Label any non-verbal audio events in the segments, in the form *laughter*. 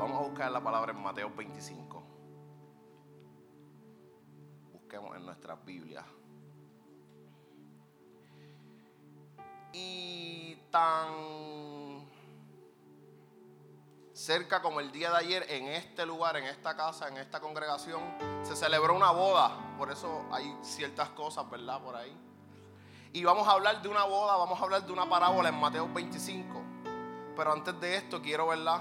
Vamos a buscar la palabra en Mateo 25. Busquemos en nuestras Biblias. Y tan cerca como el día de ayer, en este lugar, en esta casa, en esta congregación, se celebró una boda. Por eso hay ciertas cosas, ¿verdad? Por ahí. Y vamos a hablar de una boda, vamos a hablar de una parábola en Mateo 25. Pero antes de esto quiero, ¿verdad?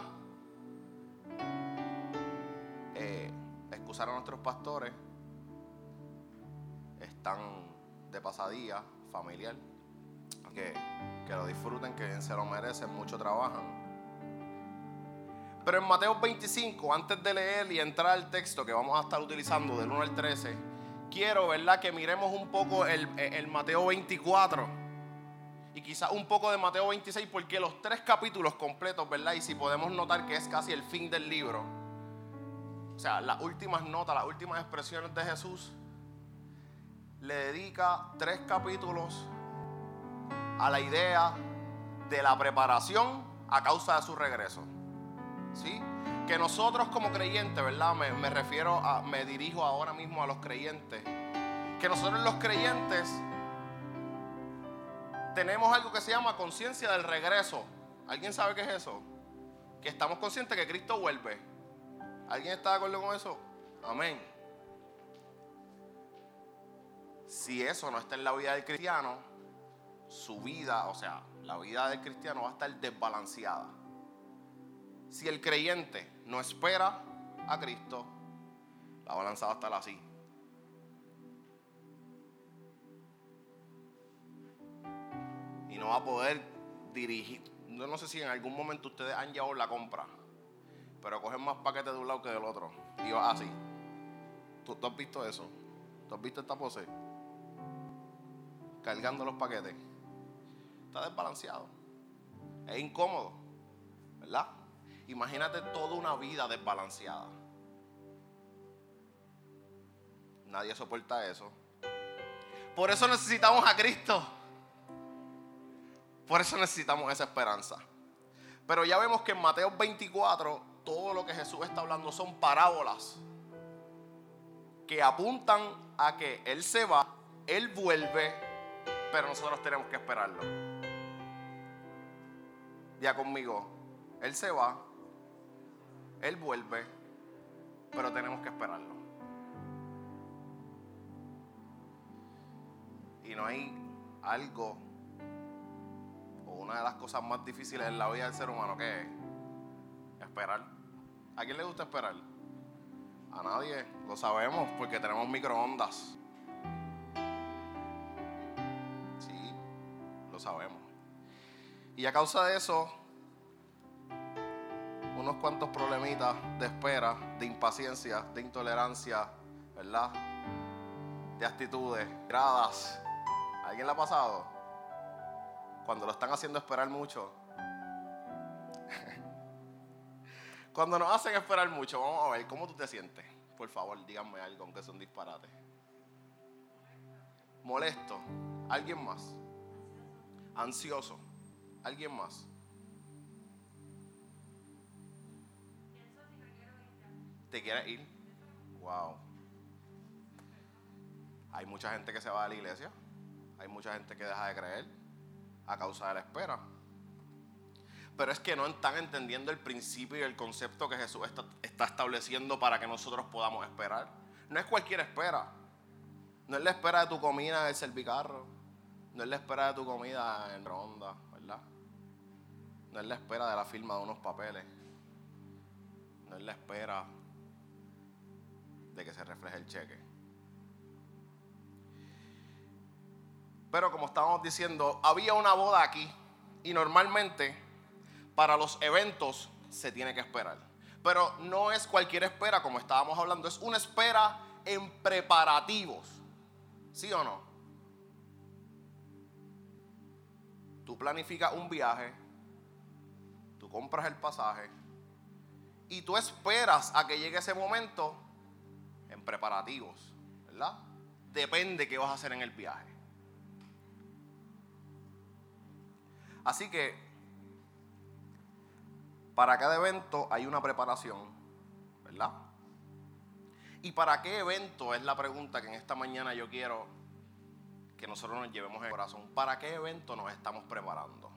Excusar a nuestros pastores. Están de pasadía familiar. Que, que lo disfruten, que se lo merecen, mucho trabajan. Pero en Mateo 25, antes de leer y entrar al texto que vamos a estar utilizando del 1 al 13, quiero, ¿verdad?, que miremos un poco el, el Mateo 24 y quizás un poco de Mateo 26, porque los tres capítulos completos, ¿verdad? Y si podemos notar que es casi el fin del libro, o sea, las últimas notas, las últimas expresiones de Jesús, le dedica tres capítulos a la idea de la preparación a causa de su regreso. ¿Sí? Que nosotros como creyentes, ¿verdad? Me, me refiero a, me dirijo ahora mismo a los creyentes. Que nosotros los creyentes tenemos algo que se llama conciencia del regreso. ¿Alguien sabe qué es eso? Que estamos conscientes que Cristo vuelve. ¿Alguien está de acuerdo con eso? Amén. Si eso no está en la vida del cristiano, su vida, o sea, la vida del cristiano va a estar desbalanceada. Si el creyente no espera a Cristo, la balanza va a estar así. Y no va a poder dirigir. Yo no sé si en algún momento ustedes han llevado la compra, pero cogen más paquetes de un lado que del otro. Y así. ¿Tú, tú has visto eso? ¿Tú has visto esta pose? Cargando los paquetes. Está desbalanceado. Es incómodo, ¿verdad? Imagínate toda una vida desbalanceada. Nadie soporta eso. Por eso necesitamos a Cristo. Por eso necesitamos esa esperanza. Pero ya vemos que en Mateo 24 todo lo que Jesús está hablando son parábolas que apuntan a que Él se va, Él vuelve, pero nosotros tenemos que esperarlo. Ya conmigo, Él se va, Él vuelve, pero tenemos que esperarlo. Y no hay algo o una de las cosas más difíciles en la vida del ser humano que es esperar. ¿A quién le gusta esperar? A nadie, lo sabemos porque tenemos microondas. Sí, lo sabemos. Y a causa de eso, unos cuantos problemitas de espera, de impaciencia, de intolerancia, ¿verdad? De actitudes, gradas. ¿A ¿Alguien le ha pasado? Cuando lo están haciendo esperar mucho. *laughs* Cuando nos hacen esperar mucho, vamos a ver, ¿cómo tú te sientes? Por favor, díganme algo, aunque son disparates. Molesto. ¿Alguien más? Ansioso. ¿Alguien más? ¿Te quieres ir? Wow. Hay mucha gente que se va de la iglesia. Hay mucha gente que deja de creer a causa de la espera. Pero es que no están entendiendo el principio y el concepto que Jesús está, está estableciendo para que nosotros podamos esperar. No es cualquier espera. No es la espera de tu comida en el servicarro. No es la espera de tu comida en ronda, ¿verdad? No es la espera de la firma de unos papeles. No es la espera de que se refleje el cheque. Pero como estábamos diciendo, había una boda aquí y normalmente para los eventos se tiene que esperar. Pero no es cualquier espera, como estábamos hablando, es una espera en preparativos. ¿Sí o no? Tú planificas un viaje, tú compras el pasaje y tú esperas a que llegue ese momento en preparativos, ¿verdad? Depende qué vas a hacer en el viaje. Así que Para cada evento hay una preparación, ¿verdad? ¿Y para qué evento? Es la pregunta que en esta mañana yo quiero que nosotros nos llevemos en el corazón. ¿Para qué evento nos estamos preparando?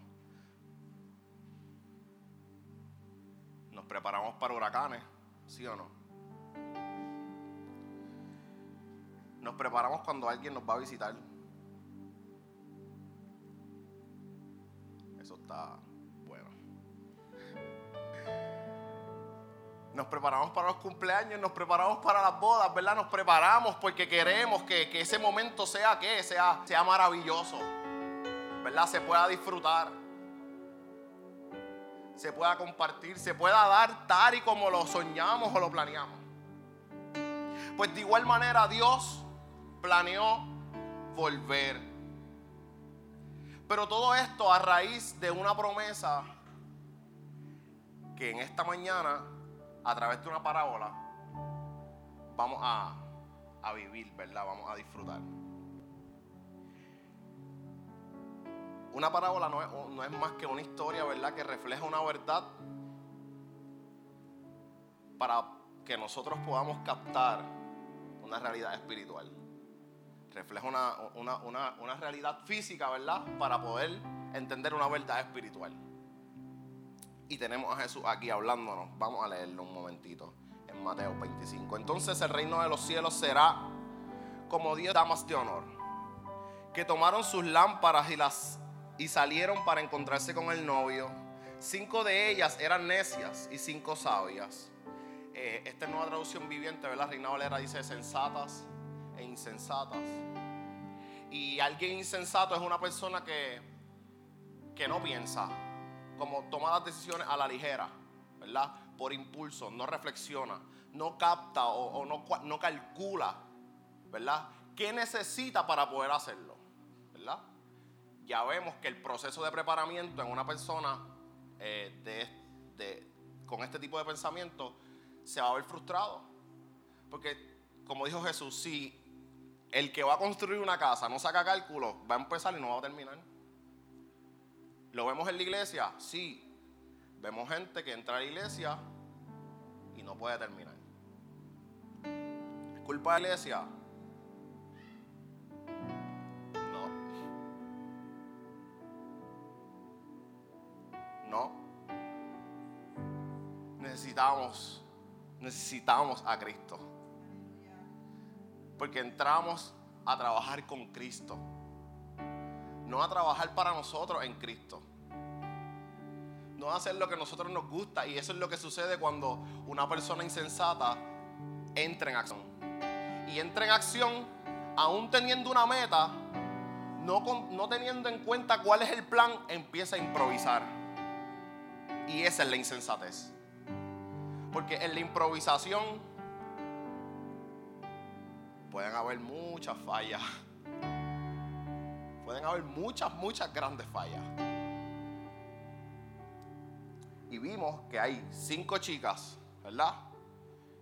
¿Nos preparamos para huracanes? ¿Sí o no? Nos preparamos cuando alguien nos va a visitar. Eso está Nos preparamos para los cumpleaños, nos preparamos para las bodas, ¿verdad? Nos preparamos porque queremos que, ese momento sea que sea, sea maravilloso, ¿verdad? Se pueda disfrutar, se pueda compartir, se pueda dar tal y como lo soñamos o lo planeamos. Pues de igual manera Dios planeó volver. Pero todo esto a raíz de una promesa que en esta mañana a través de una parábola, vamos a, vivir, ¿verdad? Vamos a disfrutar. Una parábola no es, no es, más que una historia, ¿verdad? Que refleja una verdad para que nosotros podamos captar una realidad espiritual. Refleja una, una, una realidad física, ¿verdad? Para poder entender una verdad espiritual y tenemos a Jesús aquí hablándonos. Vamos a leerlo un momentito en Mateo 25. Entonces el reino de los cielos será como diez damas de honor que tomaron sus lámparas y las y salieron para encontrarse con el novio. Cinco de ellas eran necias y cinco sabias. Eh, esta es nueva traducción viviente, ¿verdad? Reina Valera dice sensatas e insensatas. Y alguien insensato es una persona que, que no piensa, como toma las decisiones a la ligera, ¿verdad? Por impulso, no reflexiona, no capta o, no, no, calcula, ¿verdad? ¿Qué necesita para poder hacerlo? ¿Verdad? Ya vemos que el proceso de preparamiento en una persona eh, de, con este tipo de pensamiento se va a ver frustrado. Porque, como dijo Jesús, si el que va a construir una casa no saca cálculo, va a empezar y no va a terminar. ¿Lo vemos en la iglesia? Sí. Vemos gente que entra a la iglesia y no puede terminar. ¿Es culpa de la iglesia? No. No. Necesitamos, necesitamos a Cristo. Porque entramos a trabajar con Cristo no a trabajar para nosotros en Cristo. No a hacer lo que a nosotros nos gusta. Y eso es lo que sucede cuando una persona insensata entra en acción. Y entra en acción aún teniendo una meta, no, no teniendo en cuenta cuál es el plan, empieza a improvisar. Y esa es la insensatez. Porque en la improvisación pueden haber muchas fallas pueden haber muchas, muchas grandes fallas. Y vimos que hay cinco chicas, ¿verdad?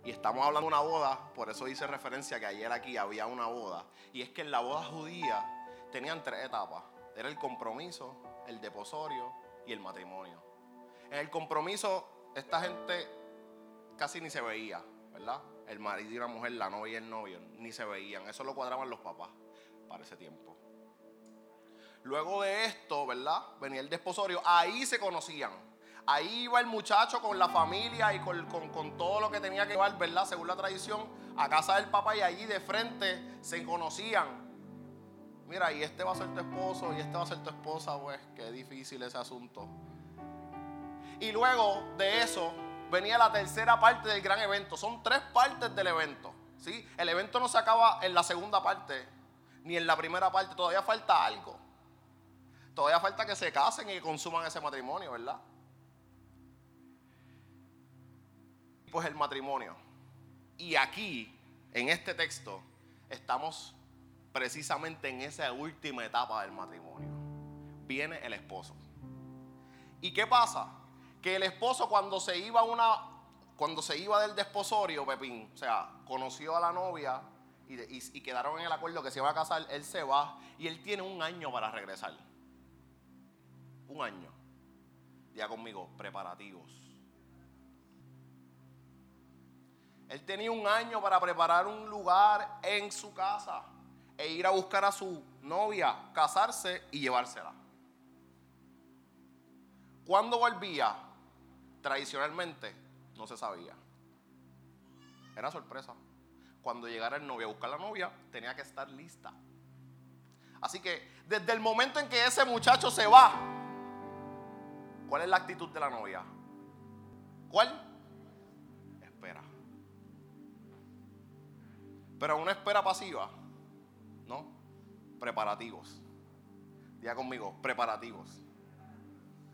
Y estamos hablando de una boda, por eso hice referencia que ayer aquí había una boda. Y es que en la boda judía tenían tres etapas. Era el compromiso, el deposorio y el matrimonio. En el compromiso, esta gente casi ni se veía, ¿verdad? El marido y la mujer, la novia y el novio, ni se veían. Eso lo cuadraban los papás para ese tiempo. Luego de esto, ¿verdad? Venía el desposorio. Ahí se conocían. Ahí iba el muchacho con la familia y con, todo lo que tenía que llevar, ¿verdad? Según la tradición, a casa del papá y allí de frente se conocían. Mira, y este va a ser tu esposo y este va a ser tu esposa, pues qué difícil ese asunto. Y luego de eso venía la tercera parte del gran evento. Son tres partes del evento. ¿sí? El evento no se acaba en la segunda parte ni en la primera parte, todavía falta algo. Todavía falta que se casen y consuman ese matrimonio, ¿verdad? Pues el matrimonio. Y aquí, en este texto, estamos precisamente en esa última etapa del matrimonio. Viene el esposo. ¿Y qué pasa? Que el esposo cuando se iba una cuando se iba del desposorio, Pepín, o sea, conoció a la novia y, y quedaron en el acuerdo que se iba a casar, él se va y él tiene un año para regresar un año. Ya conmigo, preparativos. Él tenía un año para preparar un lugar en su casa e ir a buscar a su novia, casarse y llevársela. ¿Cuándo volvía? Tradicionalmente no se sabía. Era sorpresa. Cuando llegara el novio a buscar la novia, tenía que estar lista. Así que desde el momento en que ese muchacho se va, ¿cuál es la actitud de la novia? ¿Cuál? Espera. Pero una espera pasiva, ¿no? Preparativos. Diga conmigo, preparativos.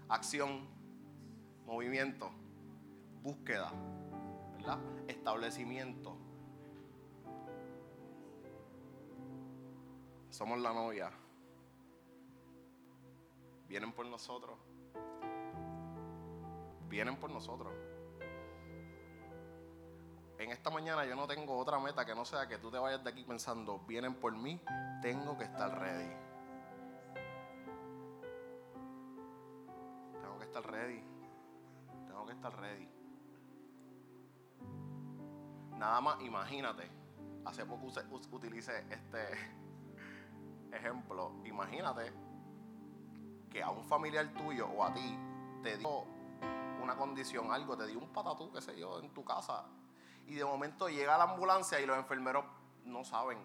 Acción, movimiento, búsqueda, ¿verdad? Establecimiento. Somos la novia. Vienen por nosotros. Vienen por nosotros en esta mañana yo no tengo otra meta que no sea que tú te vayas de aquí pensando, vienen por mí, tengo que estar ready. Tengo que estar ready. Tengo que estar ready. Nada más imagínate, hace poco utilicé este *laughs* ejemplo, imagínate que a un familiar tuyo o a ti te dio una condición, algo, te dio un patatú, qué sé yo, en tu casa y de momento llega la ambulancia y los enfermeros no saben,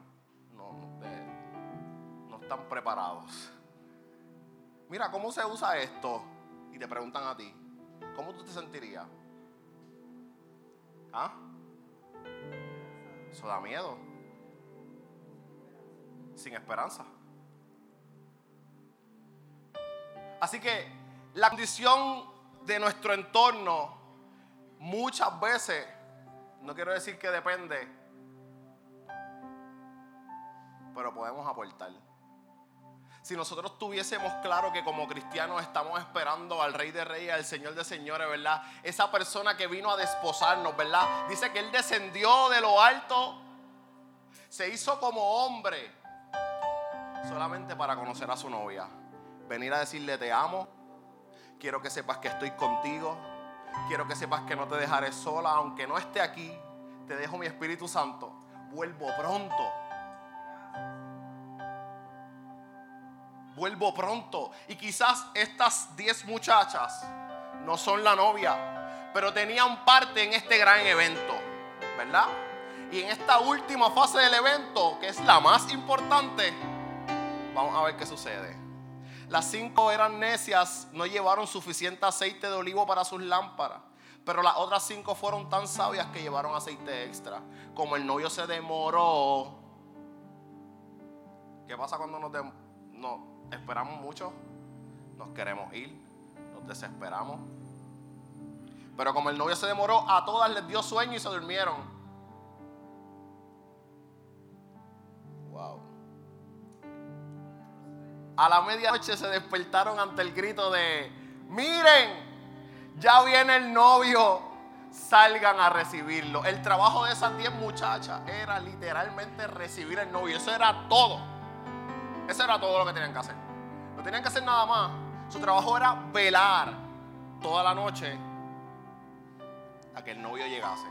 no, no, están preparados. Mira, ¿cómo se usa esto? Y te preguntan a ti, ¿cómo tú te sentirías? ¿Ah? Eso da miedo. Sin esperanza. Así que la condición de nuestro entorno muchas veces no quiero decir que depende, pero podemos aportar. Si nosotros tuviésemos claro que como cristianos estamos esperando al Rey de Reyes, al Señor de Señores, ¿verdad? Esa persona que vino a desposarnos, ¿verdad? Dice que Él descendió de lo alto, se hizo como hombre, solamente para conocer a su novia. Venir a decirle, te amo, quiero que sepas que estoy contigo quiero que sepas que no te dejaré sola, aunque no esté aquí, te dejo mi Espíritu Santo. Vuelvo pronto. Vuelvo pronto. Y quizás estas 10 muchachas no son la novia, pero tenían parte en este gran evento, ¿verdad? Y en esta última fase del evento, que es la más importante, vamos a ver qué sucede. Las cinco eran necias, no llevaron suficiente aceite de olivo para sus lámparas. Pero las otras cinco fueron tan sabias que llevaron aceite extra. Como el novio se demoró. ¿Qué pasa cuando nos, esperamos mucho? Nos queremos ir, nos desesperamos. Pero como el novio se demoró, a todas les dio sueño y se durmieron. A la medianoche se despertaron ante el grito de, miren, ya viene el novio, salgan a recibirlo. El trabajo de esas 10 muchachas era literalmente recibir el novio. Eso era todo. Eso era todo lo que tenían que hacer. No tenían que hacer nada más. Su trabajo era velar toda la noche a que el novio llegase.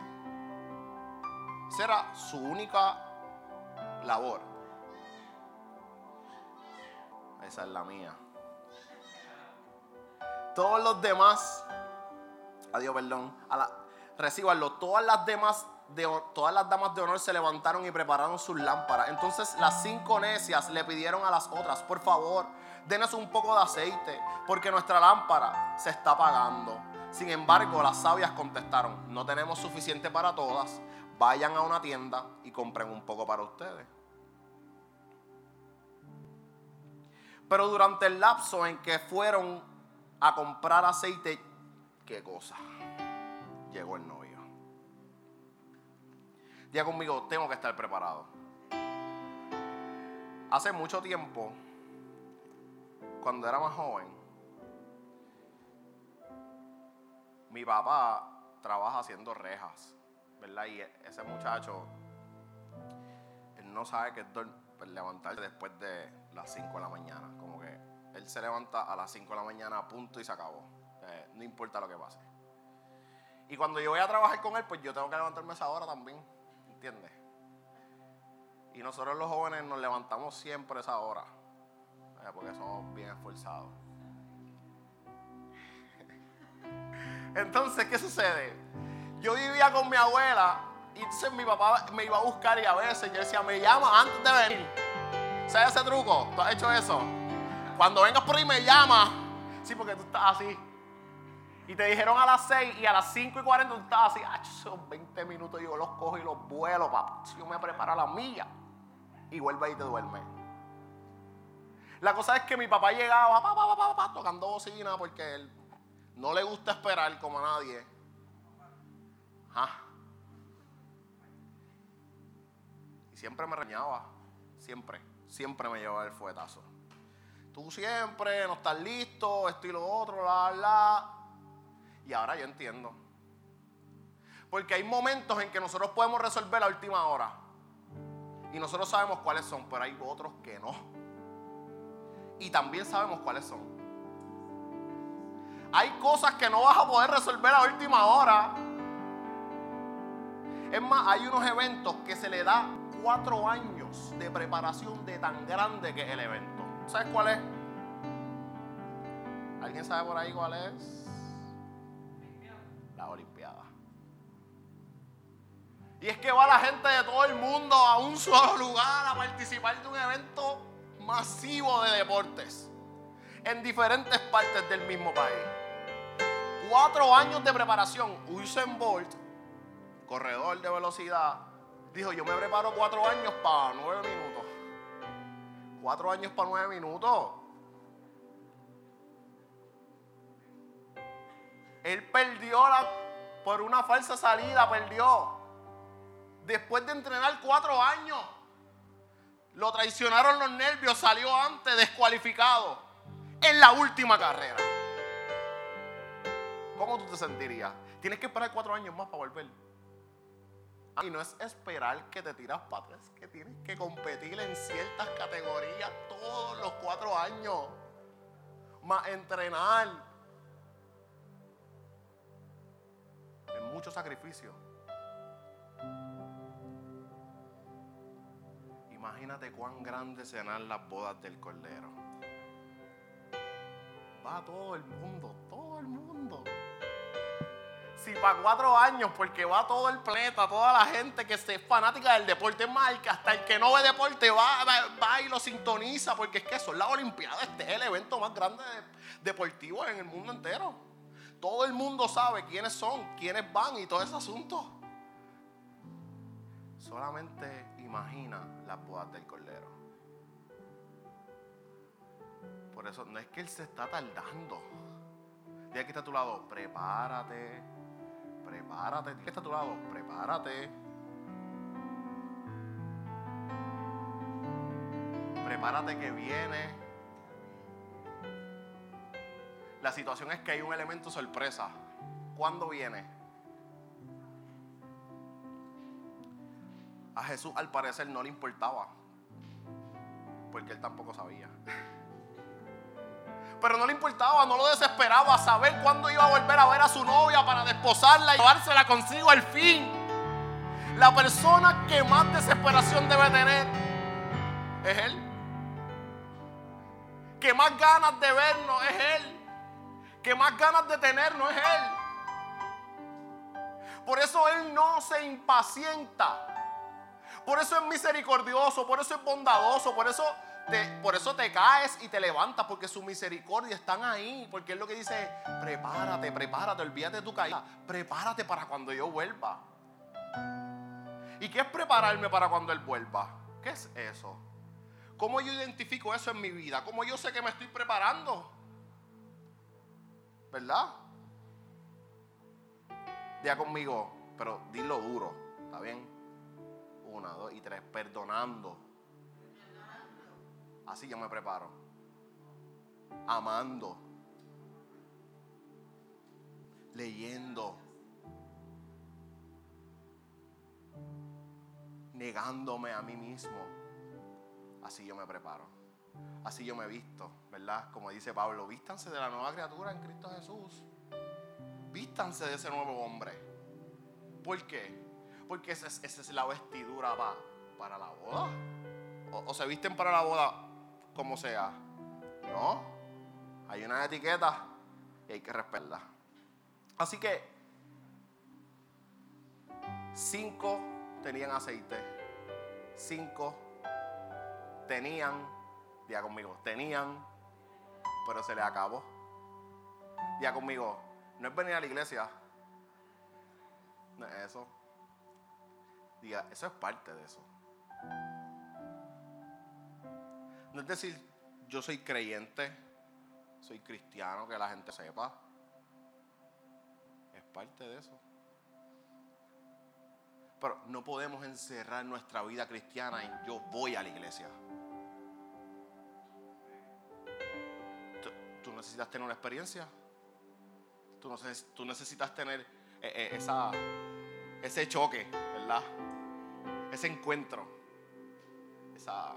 Esa era su única labor. Esa es la mía. Todos los demás, adiós, perdón, a. Todas las demás de, todas las damas de honor se levantaron y prepararon sus lámparas. Entonces las cinco necias le pidieron a las otras, por favor, denos un poco de aceite, porque nuestra lámpara se está apagando. Sin embargo, las sabias contestaron, no tenemos suficiente para todas, vayan a una tienda y compren un poco para ustedes. Pero durante el lapso en que fueron a comprar aceite, ¿qué cosa? Llegó el novio. Diga conmigo, tengo que estar preparado. Hace mucho tiempo, cuando era más joven, mi papá trabaja haciendo rejas, ¿verdad? Y ese muchacho, él no sabe que es levantarse después de las 5 de la mañana. Como que él se levanta a las 5 de la mañana punto y se acabó. Eh, no importa lo que pase. Y cuando yo voy a trabajar con él, pues yo tengo que levantarme a esa hora también. ¿Entiendes? Y nosotros los jóvenes nos levantamos siempre a esa hora. Porque somos bien esforzados. *laughs* Entonces, ¿qué sucede? Yo vivía con mi abuela y mi papá me iba a buscar y a veces yo decía, me llama antes de venir. ¿Sabes ese truco? ¿Tú has hecho eso? Cuando vengas por ahí me llama. Sí, porque tú estás así. Y te dijeron a las 6 y a las 5 y 40 tú estabas así. Ah, son 20 minutos yo los cojo y los vuelo, papá. Yo me preparo a la milla. Y vuelve y te duerme. La cosa es que mi papá llegaba pa, tocando bocina porque él no le gusta esperar como a nadie. Y siempre me reñaba. Siempre, siempre me llevaba el fuetazo. Tú siempre no estás listo, esto y lo otro, la, la. Y ahora yo entiendo. Porque hay momentos en que nosotros podemos resolver a última hora. Y nosotros sabemos cuáles son, pero hay otros que no. Y también sabemos cuáles son. Hay cosas que no vas a poder resolver a última hora. Es más, hay unos eventos que se le da cuatro años de preparación de tan grande que es el evento. ¿Sabes cuál es? ¿Alguien sabe por ahí cuál es? La Olimpiada. Y es que va la gente de todo el mundo a un solo lugar a participar de un evento masivo de deportes en diferentes partes del mismo país. Cuatro años de preparación. Usain Bolt, corredor de velocidad, dijo, yo me preparo cuatro años para nueve minutos. Cuatro años para nueve minutos. Él perdió la, por una falsa salida, perdió después de entrenar cuatro años. Lo traicionaron los nervios, salió antes descualificado en la última carrera. ¿Cómo tú te sentirías? Tienes que esperar cuatro años más para volver. Y no es esperar que te tiras para atrás, que tienes que competir en ciertas categorías todos los cuatro años. Más entrenar. Es mucho sacrificio. Imagínate cuán grandes serán las bodas del Cordero. Va todo el mundo, todo el mundo. Si para cuatro años, porque va todo el planeta, toda la gente que es fanática del deporte marca, hasta el que no ve deporte va, va, y lo sintoniza, porque es que eso es la Olimpiada, este es el evento más grande deportivo en el mundo entero. Todo el mundo sabe quiénes son, quiénes van y todo ese asunto. Solamente imagina las bodas del Cordero. Por eso no es que Él se está tardando. Dile que está a tu lado, prepárate, prepárate. Que está a tu lado, prepárate. Prepárate que viene. La situación es que hay un elemento sorpresa. ¿Cuándo viene? A Jesús al parecer no le importaba, porque él tampoco sabía. Pero no le importaba, no lo desesperaba saber cuándo iba a volver a ver a su novia para desposarla y llevársela consigo al fin. La persona que más desesperación debe tener es Él. Que más ganas de vernos es Él. Que más ganas de tenernos es Él. Por eso Él no se impacienta. Por eso es misericordioso, por eso es bondadoso, por eso por eso te caes y te levantas, porque su misericordia están ahí. Porque es lo que dice, prepárate, prepárate, olvídate de tu caída, prepárate para cuando yo vuelva. ¿Y qué es prepararme para cuando Él vuelva? ¿Qué es eso? ¿Cómo yo identifico eso en mi vida? ¿Cómo yo sé que me estoy preparando? ¿Verdad? Diga conmigo, pero dilo duro, ¿está bien? Una, dos y tres. Perdonando. Así yo me preparo. Amando. Leyendo. Negándome a mí mismo. Así yo me preparo. Así yo me visto, ¿verdad? Como dice Pablo, vístanse de la nueva criatura en Cristo Jesús. Vístanse de ese nuevo hombre ¿Por qué? Porque esa es, la vestidura para la boda. O, se visten para la boda como sea. No. Hay una etiqueta y hay que respetarla. Así que cinco tenían aceite. Cinco tenían, diga conmigo, tenían, pero se les acabó. Diga conmigo, no es venir a la iglesia. No es eso. Diga, eso es parte de eso. No es decir, yo soy creyente, soy cristiano, que la gente sepa. Es parte de eso. Pero no podemos encerrar nuestra vida cristiana en yo voy a la iglesia. Tú, necesitas tener una experiencia. Tú, necesitas tener eh, eh, ese choque, ¿verdad? Ese encuentro. Esa,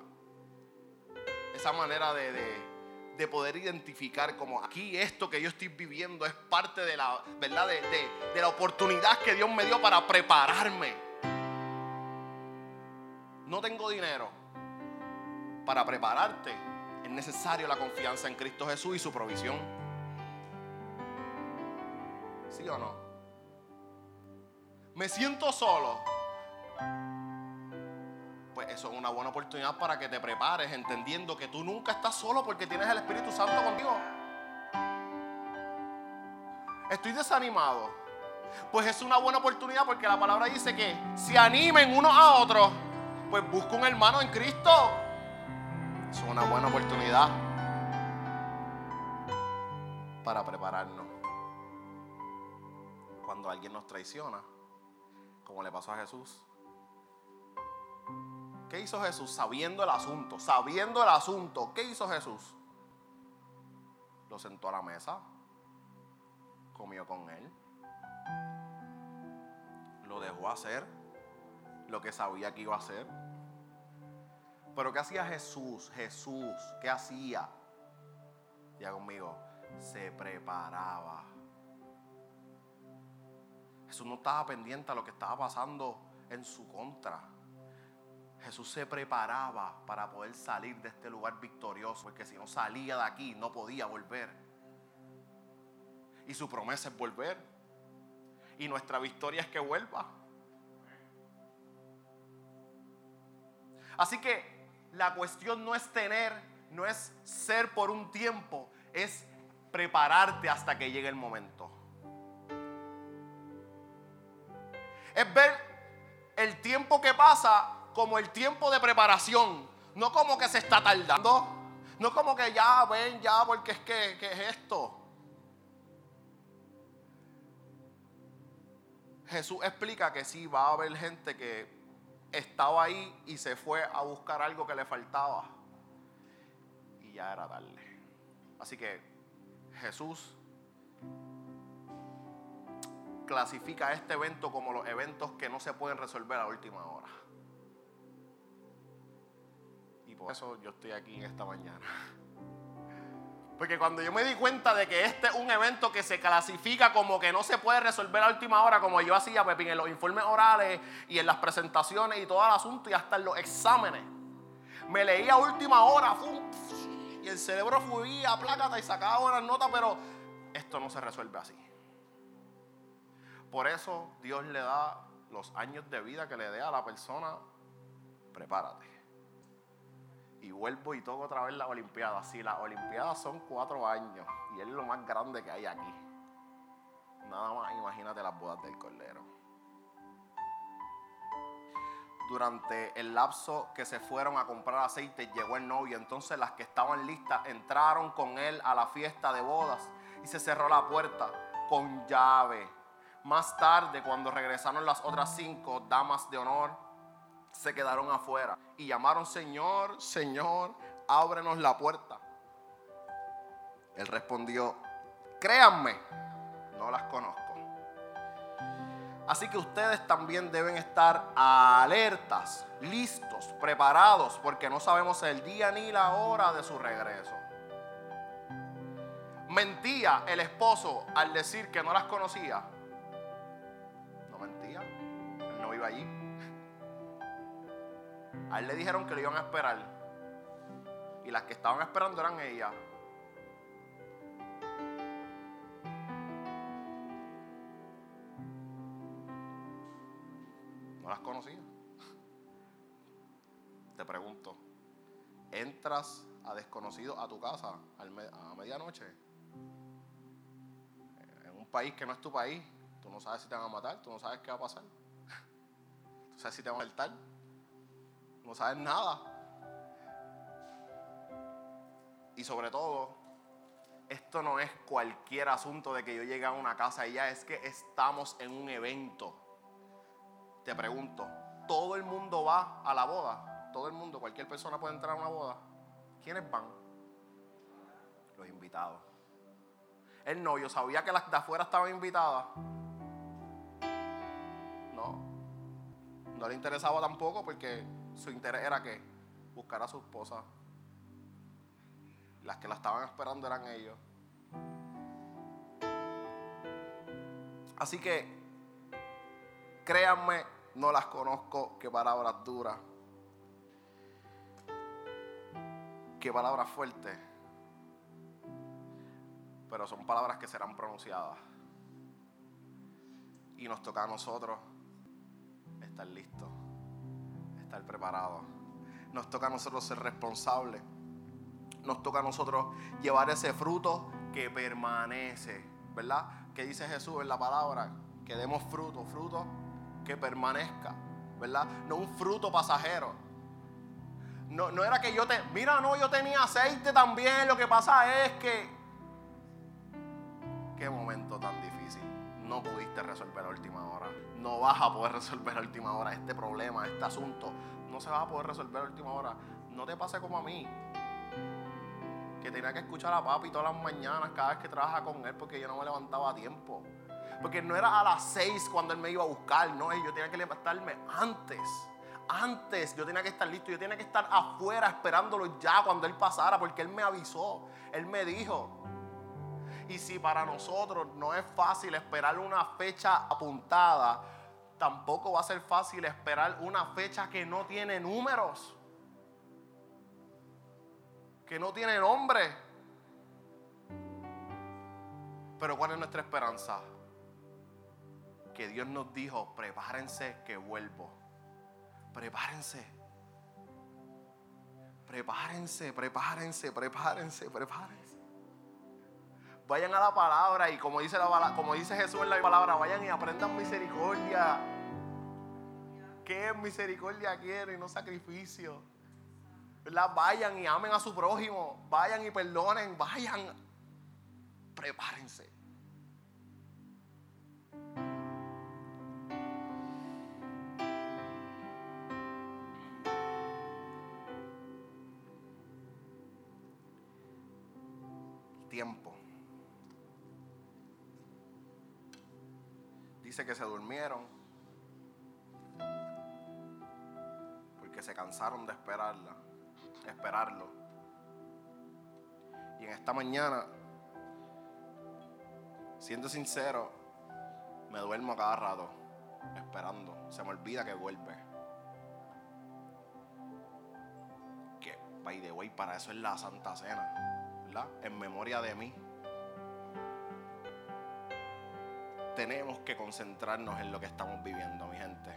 esa manera de, poder identificar como aquí esto que yo estoy viviendo es parte de la, ¿verdad? De, de la oportunidad que Dios me dio para prepararme. No tengo dinero para prepararte. Es necesario la confianza en Cristo Jesús y su provisión. ¿Sí o no? Me siento solo pues eso es una buena oportunidad para que te prepares, entendiendo que tú nunca estás solo porque tienes el Espíritu Santo contigo. Estoy desanimado. Pues es una buena oportunidad porque la palabra dice que se animen unos a otros. Pues busca un hermano en Cristo. Es una buena oportunidad para prepararnos. Cuando alguien nos traiciona, como le pasó a Jesús, ¿Qué hizo Jesús? Sabiendo el asunto, sabiendo el asunto, ¿qué hizo Jesús? Lo sentó a la mesa, comió con él, lo dejó hacer lo que sabía que iba a hacer. Pero ¿qué hacía Jesús? Jesús, ¿qué hacía? Ya conmigo, se preparaba. Jesús no estaba pendiente a lo que estaba pasando en su contra. Jesús se preparaba para poder salir de este lugar victorioso, porque si no salía de aquí no podía volver. Y su promesa es volver. Y nuestra victoria es que vuelva. Así que la cuestión no es tener, no es ser por un tiempo, es prepararte hasta que llegue el momento. Es ver el tiempo que pasa como el tiempo de preparación, no como que se está tardando, no como que ya ven, ya, porque es que, es esto. Jesús explica que sí va a haber gente que estaba ahí y se fue a buscar algo que le faltaba. Y ya era tarde. Así que Jesús clasifica este evento como los eventos que no se pueden resolver a última hora por eso yo estoy aquí esta mañana. Porque cuando yo me di cuenta de que este es un evento que se clasifica como que no se puede resolver a última hora, como yo hacía Pepín, en los informes orales y en las presentaciones y todo el asunto y hasta en los exámenes, me leía a última hora y el cerebro fluía, plácata y sacaba buenas notas, pero esto no se resuelve así. Por eso Dios le da los años de vida que le dé a la persona, prepárate y vuelvo y toco otra vez las Olimpiadas. Sí, las Olimpiadas son cuatro años y es lo más grande que hay aquí. Nada más imagínate las bodas del Cordero. Durante el lapso que se fueron a comprar aceite, llegó el novio. Entonces las que estaban listas entraron con él a la fiesta de bodas y se cerró la puerta con llave. Más tarde, cuando regresaron las otras cinco damas de honor, se quedaron afuera y llamaron, Señor, Señor, ábrenos la puerta. Él respondió, créanme, no las conozco. Así que ustedes también deben estar alertas, listos, preparados, porque no sabemos el día ni la hora de su regreso. Mentía el esposo al decir que no las conocía. No mentía. allí. A él le dijeron que lo iban a esperar. Y las que estaban esperando eran ellas. No las conocía. Te pregunto, ¿entras a desconocido a tu casa a medianoche? En un país que no es tu país, tú no sabes si te van a matar, tú no sabes qué va a pasar. *laughs* Tú sabes si te van a matar. No sabes nada. Y sobre todo, esto no es cualquier asunto de que yo llegue a una casa y ya es que estamos en un evento. Te pregunto, ¿todo el mundo va a la boda? ¿Todo el mundo, cualquier persona puede entrar a una boda? ¿Quiénes van? Los invitados. El novio sabía que las de afuera estaban invitadas. No. No le interesaba tampoco porque su interés era que buscar a su esposa. Las que la estaban esperando eran ellos. Así que, créanme, no las conozco, qué palabras duras, qué palabras fuertes, pero son palabras que serán pronunciadas. Y nos toca a nosotros estar listos, estar preparados. Nos toca a nosotros ser responsables. Nos toca a nosotros llevar ese fruto que permanece, ¿verdad? Que dice Jesús en la palabra, que demos fruto, fruto que permanezca, ¿verdad? No un fruto pasajero. No, no era que yo te, mira, no, yo tenía aceite también, lo que pasa es que, qué momento tan. No pudiste resolver a última hora. No vas a poder resolver a última hora este problema, este asunto. No se va a poder resolver a última hora. No te pase como a mí. Que tenía que escuchar a papi todas las mañanas cada vez que trabaja con él porque yo no me levantaba a tiempo. Porque no era a las seis cuando él me iba a buscar, no, yo tenía que levantarme antes. Antes yo tenía que estar listo, yo tenía que estar afuera esperándolo ya cuando él pasara, porque él me avisó, él me dijo. Y si para nosotros no es fácil esperar una fecha apuntada, tampoco va a ser fácil esperar una fecha que no tiene números, que no tiene nombre. Pero ¿cuál es nuestra esperanza? que Dios nos dijo, prepárense que vuelvo. Prepárense. Prepárense, prepárense, prepárense, prepárense. Vayan a la palabra y como dice, la, como dice Jesús en la palabra, vayan y aprendan misericordia. ¿Qué misericordia quiero y no sacrificio? ¿Verdad? Vayan y amen a su prójimo. Vayan y perdonen. Vayan. Prepárense. tiempo. Dice que se durmieron porque se cansaron de esperarla, esperarlo. Y en esta mañana, siendo sincero, me duermo cada rato, esperando. Se me olvida que vuelve. Que, by the way, para eso es la Santa Cena en memoria de mí. Tenemos que concentrarnos en lo que estamos viviendo, mi gente.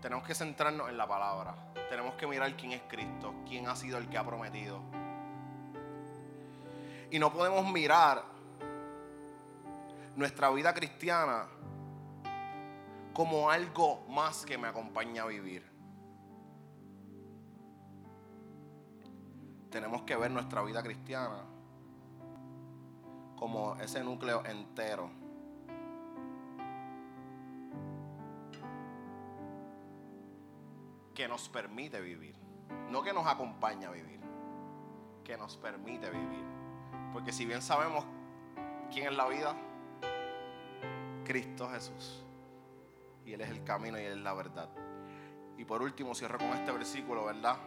Tenemos que centrarnos en la palabra. Tenemos que mirar quién es Cristo, quién ha sido el que ha prometido. Y no podemos mirar nuestra vida cristiana como algo más que me acompaña a vivir. tenemos que ver nuestra vida cristiana como ese núcleo entero. Que nos permite vivir. No que nos acompaña a vivir. Que nos permite vivir. Porque si bien sabemos quién es la vida, Cristo Jesús. Y Él es el camino y Él es la verdad. Y por último, cierro con este versículo, ¿verdad?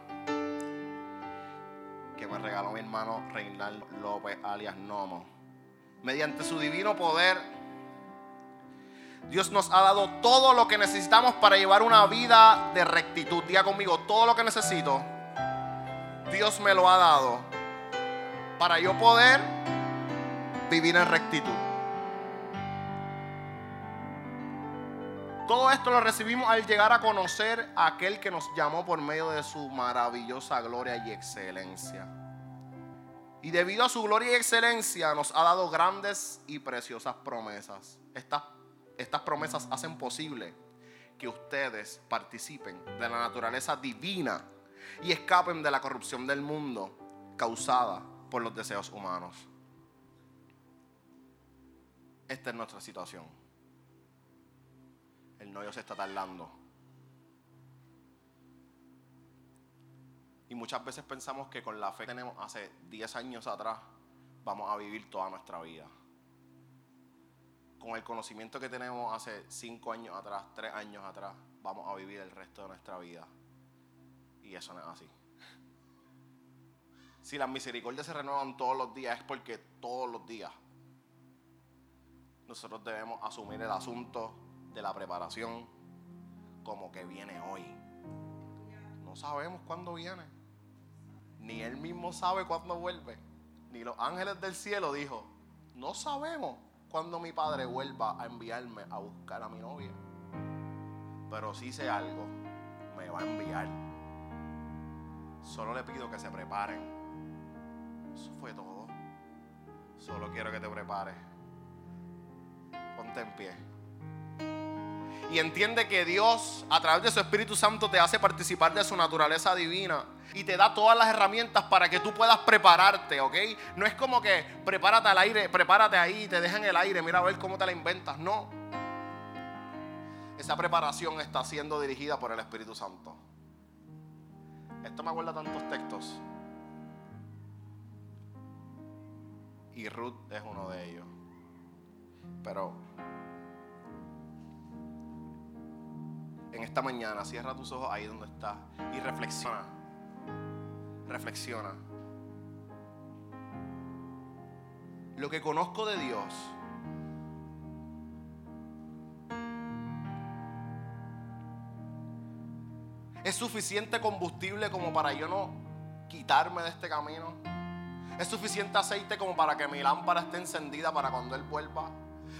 que me regaló mi hermano Reinaldo López alias Nomo. Mediante su divino poder, Dios nos ha dado todo lo que necesitamos para llevar una vida de rectitud. Diga conmigo, todo lo que necesito, Dios me lo ha dado para yo poder vivir en rectitud. Todo esto lo recibimos al llegar a conocer a aquel que nos llamó por medio de su maravillosa gloria y excelencia. Y debido a su gloria y excelencia nos ha dado grandes y preciosas promesas. Estas, estas promesas hacen posible que ustedes participen de la naturaleza divina y escapen de la corrupción del mundo causada por los deseos humanos. Esta es nuestra situación. El novio se está tardando. Y muchas veces pensamos que con la fe que tenemos hace 10 años atrás, vamos a vivir toda nuestra vida. Con el conocimiento que tenemos hace 5 años atrás, 3 años atrás, vamos a vivir el resto de nuestra vida. Y eso no es así. Si las misericordias se renuevan todos los días, es porque todos los días nosotros debemos asumir el asunto de la preparación como que viene hoy. No sabemos cuándo viene. Ni él mismo sabe cuándo vuelve. Ni los ángeles del cielo dijo, no sabemos cuándo mi padre vuelva a enviarme a buscar a mi novia. Pero si sé algo, me va a enviar. Solo le pido que se preparen. Eso fue todo. Solo quiero que te prepares. Ponte en pie y entiende que Dios a través de su Espíritu Santo te hace participar de su naturaleza divina y te da todas las herramientas para que tú puedas prepararte, ¿ok? No es como que prepárate al aire, prepárate ahí, te dejan el aire, mira a ver cómo te la inventas, no. Esa preparación está siendo dirigida por el Espíritu Santo. Esto me acuerda tantos textos. Y Ruth es uno de ellos. Pero en esta mañana, cierra tus ojos ahí donde estás y reflexiona. Reflexiona. Lo que conozco de Dios es suficiente combustible como para yo no quitarme de este camino. Es suficiente aceite como para que mi lámpara esté encendida para cuando Él vuelva.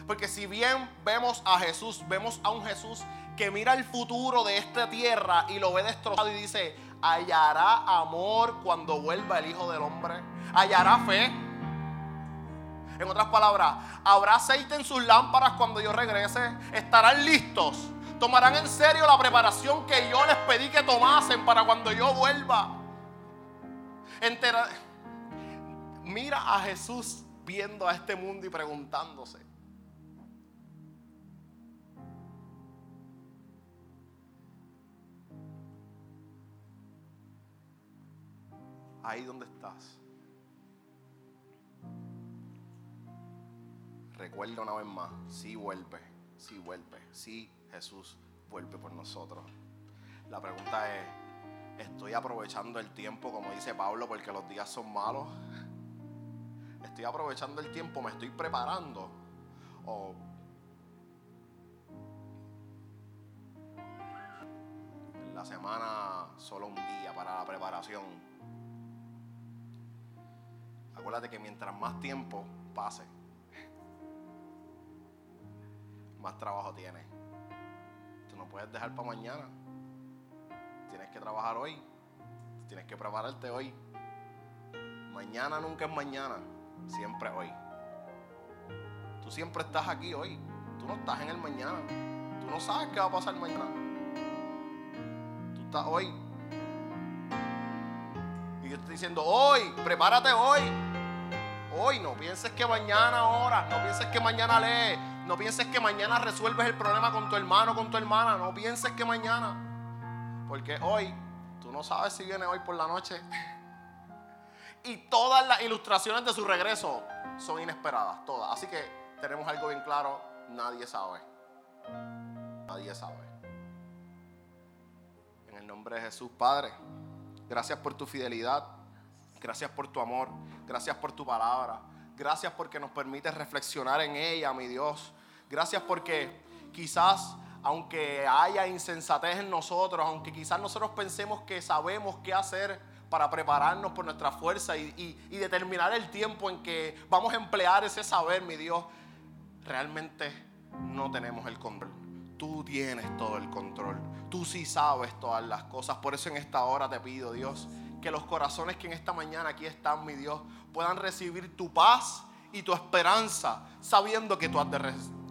Porque si bien vemos a Jesús, vemos a un Jesús que mira el futuro de esta tierra y lo ve destrozado y dice, hallará amor cuando vuelva el Hijo del Hombre, hallará fe. En otras palabras, habrá aceite en sus lámparas cuando yo regrese, estarán listos, tomarán en serio la preparación que yo les pedí que tomasen para cuando yo vuelva. Mira a Jesús viendo a este mundo y preguntándose, ahí donde estás. Recuerda una vez más, si vuelve, si vuelve, si Jesús vuelve por nosotros. La pregunta es, ¿estoy aprovechando el tiempo como dice Pablo porque los días son malos? ¿Estoy aprovechando el tiempo? ¿Me estoy preparando? ¿O la semana solo un día para la preparación? Acuérdate que mientras más tiempo pase, más trabajo tienes. Tú no puedes dejar para mañana. Tienes que trabajar hoy. Tienes que prepararte hoy. Mañana nunca es mañana, siempre hoy. Tú siempre estás aquí hoy. Tú no estás en el mañana. Tú no sabes qué va a pasar mañana. Tú estás hoy yo estoy diciendo, hoy, prepárate hoy. Hoy, no pienses que mañana ahora, no pienses que mañana lees, no pienses que mañana resuelves el problema con tu hermano, con tu hermana, no pienses que mañana. Porque hoy, tú no sabes si viene hoy por la noche. *laughs* Y todas las ilustraciones de su regreso son inesperadas, todas. Así que tenemos algo bien claro, nadie sabe. Nadie sabe. En el nombre de Jesús, Padre. Gracias por tu fidelidad. Gracias por tu amor. Gracias por tu palabra. Gracias porque nos permite reflexionar en ella, mi Dios. Gracias porque quizás aunque haya insensatez en nosotros, aunque quizás nosotros pensemos que sabemos qué hacer para prepararnos por nuestra fuerza y, determinar el tiempo en que vamos a emplear ese saber, mi Dios, realmente no tenemos el control. Tú tienes todo el control. Tú sí sabes todas las cosas. Por eso en esta hora te pido, Dios, que los corazones que en esta mañana aquí están, mi Dios, puedan recibir tu paz y tu esperanza, sabiendo que tú has de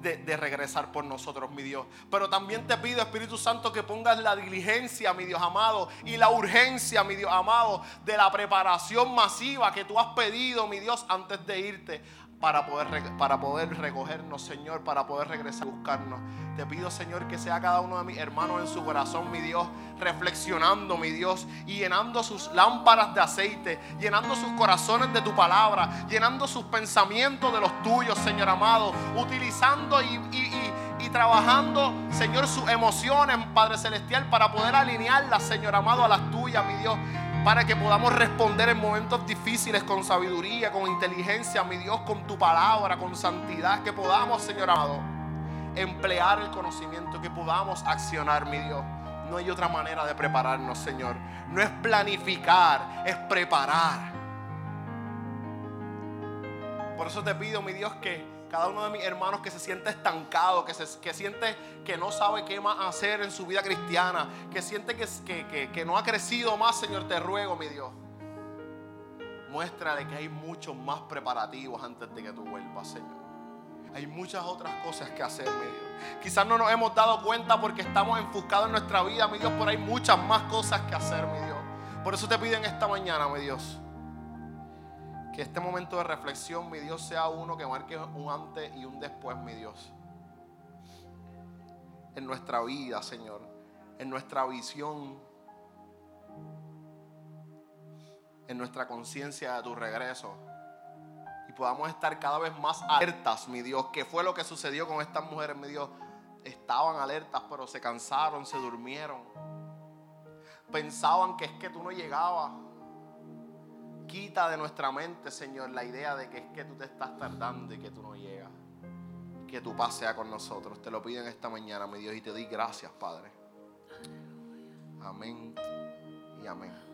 de, regresar por nosotros, mi Dios. Pero también te pido, Espíritu Santo, que pongas la diligencia, mi Dios amado, y la urgencia, mi Dios amado, de la preparación masiva que tú has pedido, mi Dios, antes de irte para poder, para poder recogernos, Señor, para poder regresar a buscarnos. Te pido, Señor, que sea cada uno de mis hermanos en su corazón, mi Dios, reflexionando, mi Dios, y llenando sus lámparas de aceite, llenando sus corazones de tu palabra, llenando sus pensamientos de los tuyos, Señor amado, utilizando y, y trabajando, Señor, sus emociones, Padre Celestial, para poder alinearlas, Señor amado, a las tuyas, mi Dios para que podamos responder en momentos difíciles con sabiduría, con inteligencia, mi Dios, con tu palabra, con santidad, que podamos, Señor amado, emplear el conocimiento, que podamos accionar, mi Dios. No hay otra manera de prepararnos, Señor. No es planificar, es preparar. Por eso te pido, mi Dios, que cada uno de mis hermanos que se siente estancado, que, se, que siente que no sabe qué más hacer en su vida cristiana, que siente que, que, no ha crecido más, Señor, te ruego, mi Dios. Muéstrale que hay muchos más preparativos antes de que tú vuelvas, Señor. Hay muchas otras cosas que hacer, mi Dios. Quizás no nos hemos dado cuenta porque estamos enfuscados en nuestra vida, mi Dios, pero hay muchas más cosas que hacer, mi Dios. Por eso te pido en esta mañana, mi Dios que este momento de reflexión, mi Dios, sea uno que marque un antes y un después, mi Dios. En nuestra vida, Señor. En nuestra visión. En nuestra conciencia de tu regreso. Y podamos estar cada vez más alertas, mi Dios. Que fue lo que sucedió con estas mujeres, mi Dios. Estaban alertas, pero se cansaron, se durmieron. Pensaban que es que tú no llegabas Quita de nuestra mente, Señor, la idea de que es que tú te estás tardando y que tú no llegas. Que tu paz sea con nosotros. Te lo pido en esta mañana, mi Dios, y te doy gracias, Padre. Amén y amén.